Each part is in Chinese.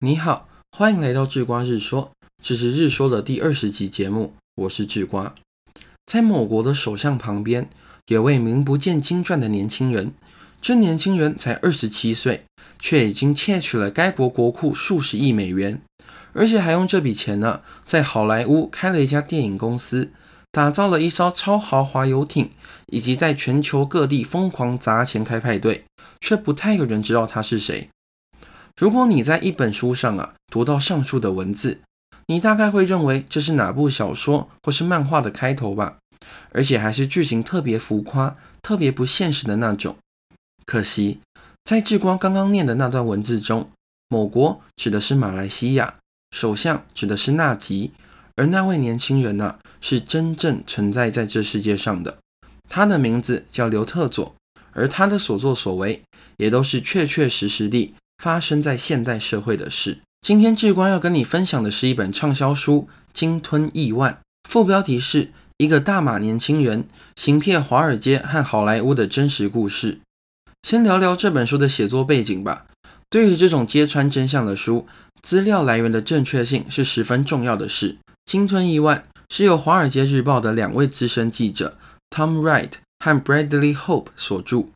你好，欢迎来到智瓜日说，这是日说的第二十集节目，我是智瓜。在某国的首相旁边，有位名不见经传的年轻人。这年轻人才二十七岁，却已经窃取了该国国库数十亿美元，而且还用这笔钱呢，在好莱坞开了一家电影公司，打造了一艘超豪华游艇，以及在全球各地疯狂砸钱开派对，却不太有人知道他是谁。如果你在一本书上啊读到上述的文字，你大概会认为这是哪部小说或是漫画的开头吧？而且还是剧情特别浮夸、特别不现实的那种。可惜，在志光刚刚念的那段文字中，某国指的是马来西亚，首相指的是纳吉，而那位年轻人呢，是真正存在在这世界上的。他的名字叫刘特佐，而他的所作所为也都是确确实实地。发生在现代社会的事。今天志光要跟你分享的是一本畅销书《鲸吞亿万》，副标题是一个大马年轻人行骗华尔街和好莱坞的真实故事。先聊聊这本书的写作背景吧。对于这种揭穿真相的书，资料来源的正确性是十分重要的事。《鲸吞亿万》是由《华尔街日报》的两位资深记者 Tom Wright 和 Bradley Hope 所著，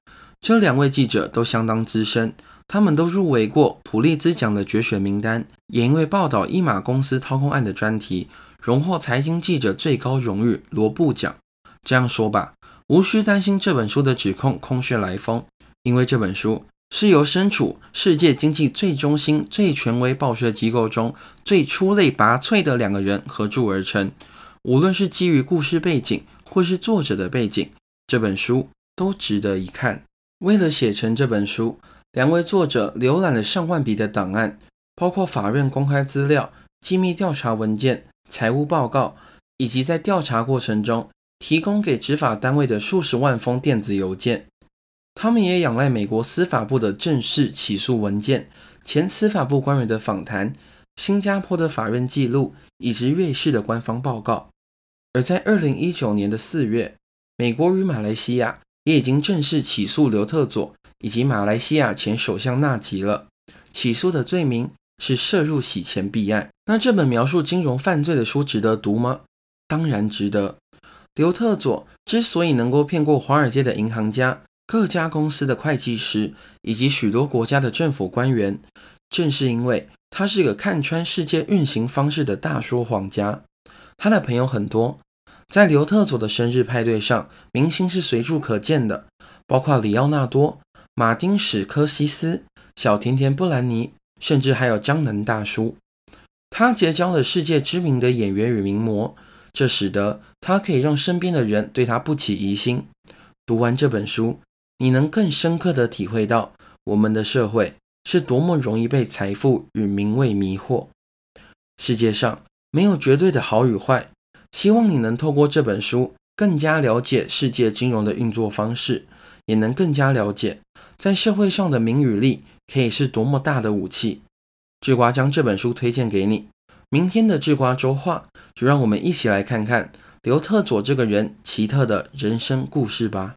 这两位记者都相当资深。他们都入围过普利兹奖的决选名单，也因为报道伊马公司掏空案的专题，荣获财经记者最高荣誉罗布奖。这样说吧，无需担心这本书的指控空穴来风，因为这本书是由身处世界经济最中心、最权威报社机构中最出类拔萃的两个人合著而成。无论是基于故事背景，或是作者的背景，这本书都值得一看。为了写成这本书。两位作者浏览了上万笔的档案，包括法院公开资料、机密调查文件、财务报告，以及在调查过程中提供给执法单位的数十万封电子邮件。他们也仰赖美国司法部的正式起诉文件、前司法部官员的访谈、新加坡的法院记录以及瑞士的官方报告。而在二零一九年的四月，美国与马来西亚也已经正式起诉刘特佐。以及马来西亚前首相纳吉了，起诉的罪名是涉入洗钱弊案。那这本描述金融犯罪的书值得读吗？当然值得。刘特佐之所以能够骗过华尔街的银行家、各家公司的会计师以及许多国家的政府官员，正是因为他是个看穿世界运行方式的大说谎家。他的朋友很多，在刘特佐的生日派对上，明星是随处可见的，包括里奥纳多。马丁·史科西斯、小甜甜布兰妮，甚至还有江南大叔，他结交了世界知名的演员与名模，这使得他可以让身边的人对他不起疑心。读完这本书，你能更深刻地体会到我们的社会是多么容易被财富与名位迷惑。世界上没有绝对的好与坏，希望你能透过这本书更加了解世界金融的运作方式。也能更加了解，在社会上的名与利可以是多么大的武器。智瓜将这本书推荐给你。明天的智瓜周话，就让我们一起来看看刘特佐这个人奇特的人生故事吧。